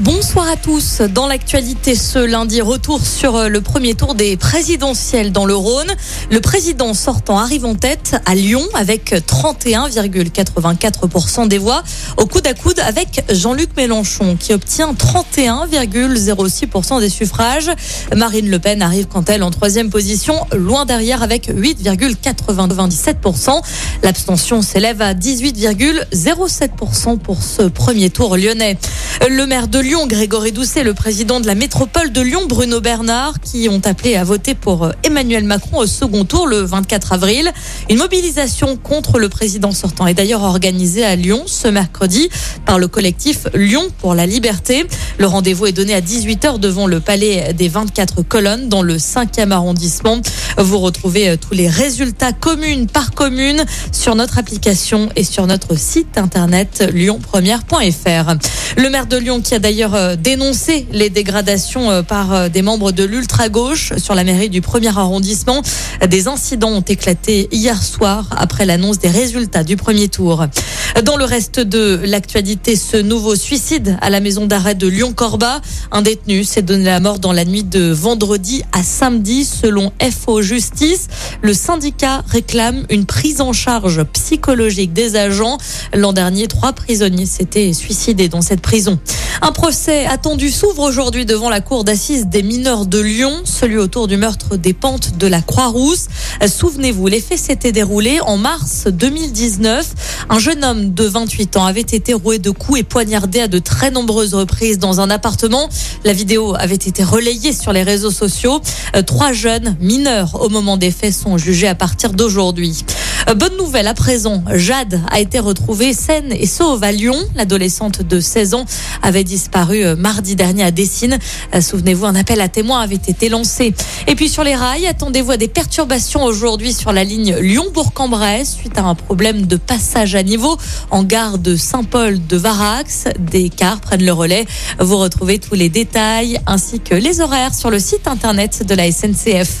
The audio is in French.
Bonsoir à tous. Dans l'actualité ce lundi, retour sur euh, le premier tour des présidentielles dans le Rhône. Le président sortant arrive en tête à Lyon avec 31,84% des voix au coude à coude avec Jean-Luc Mélenchon qui obtient 31,06% des suffrages. Marine Le Pen arrive quant elle en troisième position, loin derrière avec 8,97%. L'abstention s'élève à 18,07% pour ce premier tour lyonnais. Grégory Doucet, le président de la métropole de Lyon, Bruno Bernard, qui ont appelé à voter pour euh, Emmanuel Macron au second tour le 24 avril. Une mobilisation contre le président sortant est d'ailleurs organisée à Lyon ce mercredi par le collectif Lyon pour la liberté. Le rendez-vous est donné à 18h devant le palais des 24 colonnes dans le 5e arrondissement. Vous retrouvez euh, tous les résultats commune par commune sur notre application et sur notre site internet lyonpremière.fr. Le maire de Lyon qui a d'ailleurs euh, dénoncé les dégradations euh, par des membres de l'ultra-gauche sur la mairie du premier arrondissement. Des incidents ont éclaté hier soir après l'annonce des résultats du premier tour. Dans le reste de l'actualité, ce nouveau suicide à la maison d'arrêt de Lyon-Corba. Un détenu s'est donné la mort dans la nuit de vendredi à samedi selon FO Justice. Le syndicat réclame une prise en charge psychologique des agents. L'an dernier, trois prisonniers s'étaient suicidés dans cette prison. Un procès attendu s'ouvre aujourd'hui devant la cour d'assises des mineurs de Lyon, celui autour du meurtre des pentes de la Croix-Rousse. Souvenez-vous, les faits s'étaient déroulés en mars 2019. Un jeune homme de 28 ans avait été roué de coups et poignardé à de très nombreuses reprises dans un appartement. La vidéo avait été relayée sur les réseaux sociaux. Trois jeunes mineurs au moment des faits sont jugés à partir d'aujourd'hui. Euh, bonne nouvelle à présent, Jade a été retrouvée saine et sauve à Lyon. L'adolescente de 16 ans avait disparu euh, mardi dernier à Dessine. Euh, souvenez-vous, un appel à témoins avait été lancé. Et puis sur les rails, attendez-vous à des perturbations aujourd'hui sur la ligne Lyon-Bourg-en-Bresse suite à un problème de passage à niveau en gare de Saint-Paul de Varax. Des cars prennent le relais. Vous retrouvez tous les détails ainsi que les horaires sur le site internet de la SNCF.